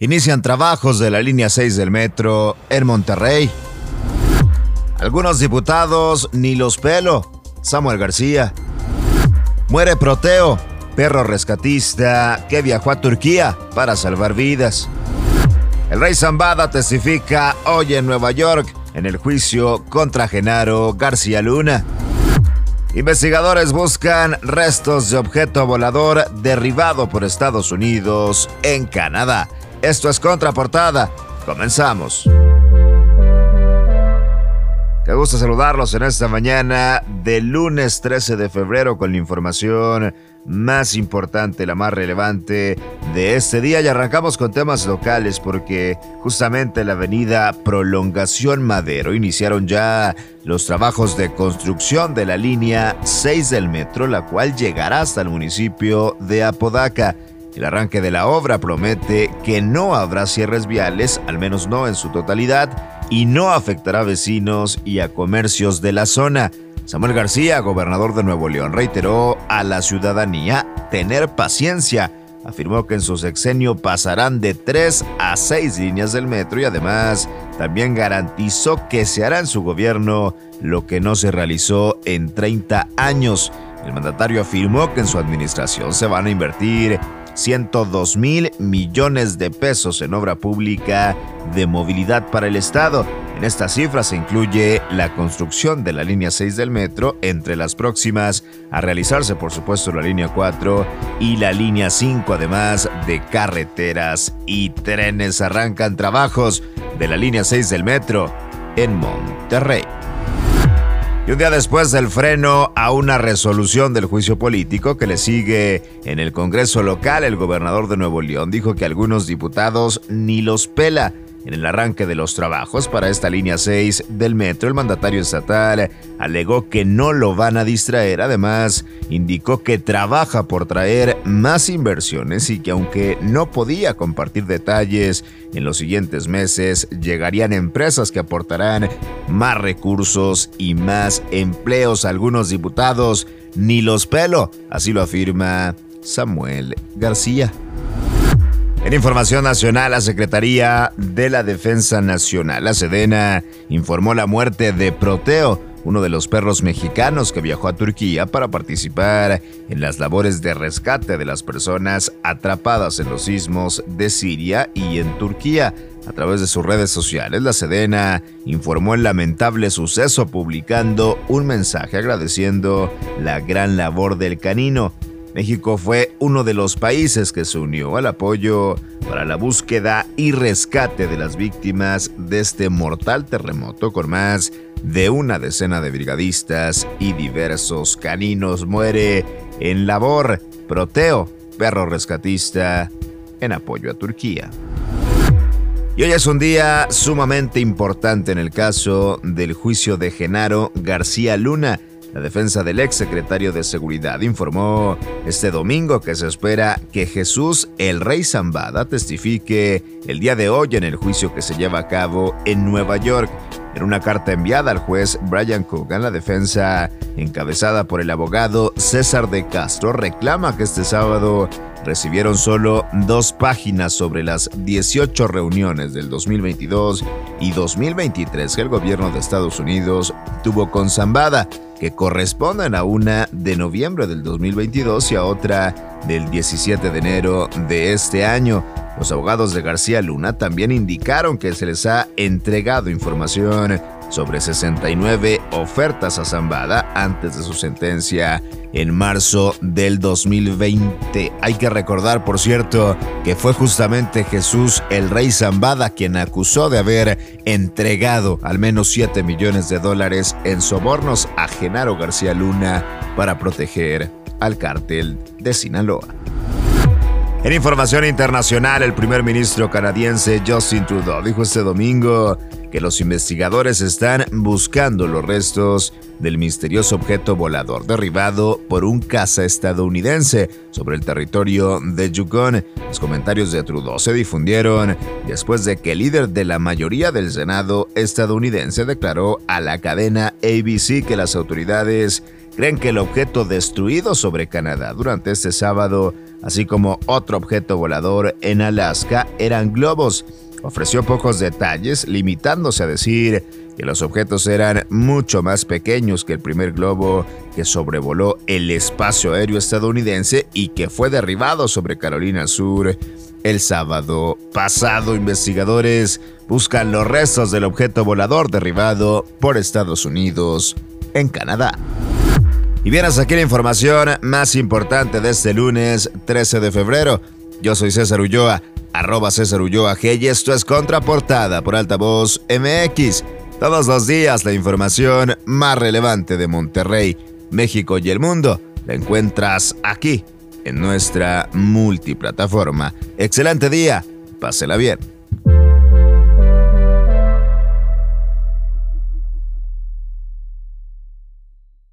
Inician trabajos de la línea 6 del metro en Monterrey. Algunos diputados ni los pelo. Samuel García. Muere Proteo, perro rescatista que viajó a Turquía para salvar vidas. El rey Zambada testifica hoy en Nueva York en el juicio contra Genaro García Luna. Investigadores buscan restos de objeto volador derribado por Estados Unidos en Canadá. Esto es Contraportada. Comenzamos. Qué gusto saludarlos en esta mañana del lunes 13 de febrero con la información más importante, la más relevante de este día. Y arrancamos con temas locales porque justamente en la avenida Prolongación Madero iniciaron ya los trabajos de construcción de la línea 6 del metro, la cual llegará hasta el municipio de Apodaca. El arranque de la obra promete que no habrá cierres viales, al menos no en su totalidad, y no afectará a vecinos y a comercios de la zona. Samuel García, gobernador de Nuevo León, reiteró a la ciudadanía tener paciencia. Afirmó que en su sexenio pasarán de tres a seis líneas del metro y además también garantizó que se hará en su gobierno lo que no se realizó en 30 años. El mandatario afirmó que en su administración se van a invertir 102 mil millones de pesos en obra pública de movilidad para el Estado. En esta cifra se incluye la construcción de la línea 6 del metro, entre las próximas a realizarse por supuesto la línea 4 y la línea 5, además de carreteras y trenes. Arrancan trabajos de la línea 6 del metro en Monterrey. Y un día después del freno a una resolución del juicio político que le sigue en el Congreso local, el gobernador de Nuevo León dijo que algunos diputados ni los pela en el arranque de los trabajos para esta línea 6 del metro, el mandatario estatal alegó que no lo van a distraer. Además, indicó que trabaja por traer más inversiones y que aunque no podía compartir detalles, en los siguientes meses llegarían empresas que aportarán más recursos y más empleos. Algunos diputados ni los pelo, así lo afirma Samuel García. En información nacional, la Secretaría de la Defensa Nacional, la Sedena, informó la muerte de Proteo, uno de los perros mexicanos que viajó a Turquía para participar en las labores de rescate de las personas atrapadas en los sismos de Siria y en Turquía. A través de sus redes sociales, la Sedena informó el lamentable suceso publicando un mensaje agradeciendo la gran labor del canino. México fue uno de los países que se unió al apoyo para la búsqueda y rescate de las víctimas de este mortal terremoto con más de una decena de brigadistas y diversos caninos. Muere en labor Proteo, perro rescatista, en apoyo a Turquía. Y hoy es un día sumamente importante en el caso del juicio de Genaro García Luna la defensa del ex secretario de Seguridad informó este domingo que se espera que Jesús el Rey Zambada testifique el día de hoy en el juicio que se lleva a cabo en Nueva York. En una carta enviada al juez Brian Coogan, la defensa, encabezada por el abogado César de Castro, reclama que este sábado recibieron solo dos páginas sobre las 18 reuniones del 2022 y 2023 que el gobierno de Estados Unidos tuvo con Zambada, que corresponden a una de noviembre del 2022 y a otra del 17 de enero de este año. Los abogados de García Luna también indicaron que se les ha entregado información sobre 69 ofertas a Zambada antes de su sentencia en marzo del 2020. Hay que recordar, por cierto, que fue justamente Jesús el Rey Zambada quien acusó de haber entregado al menos 7 millones de dólares en sobornos a Genaro García Luna para proteger al cártel de Sinaloa. En información internacional, el primer ministro canadiense Justin Trudeau dijo este domingo que los investigadores están buscando los restos del misterioso objeto volador derribado por un caza estadounidense sobre el territorio de Yukon. Los comentarios de Trudeau se difundieron después de que el líder de la mayoría del Senado estadounidense declaró a la cadena ABC que las autoridades creen que el objeto destruido sobre Canadá durante este sábado, así como otro objeto volador en Alaska, eran globos. Ofreció pocos detalles, limitándose a decir que los objetos eran mucho más pequeños que el primer globo que sobrevoló el espacio aéreo estadounidense y que fue derribado sobre Carolina Sur el sábado pasado. Investigadores buscan los restos del objeto volador derribado por Estados Unidos en Canadá. Y bien, hasta aquí la información más importante de este lunes 13 de febrero. Yo soy César Ulloa, arroba César Ulloa G y esto es Contraportada por Altavoz MX. Todos los días la información más relevante de Monterrey, México y el mundo la encuentras aquí en nuestra multiplataforma. Excelente día, pásela bien.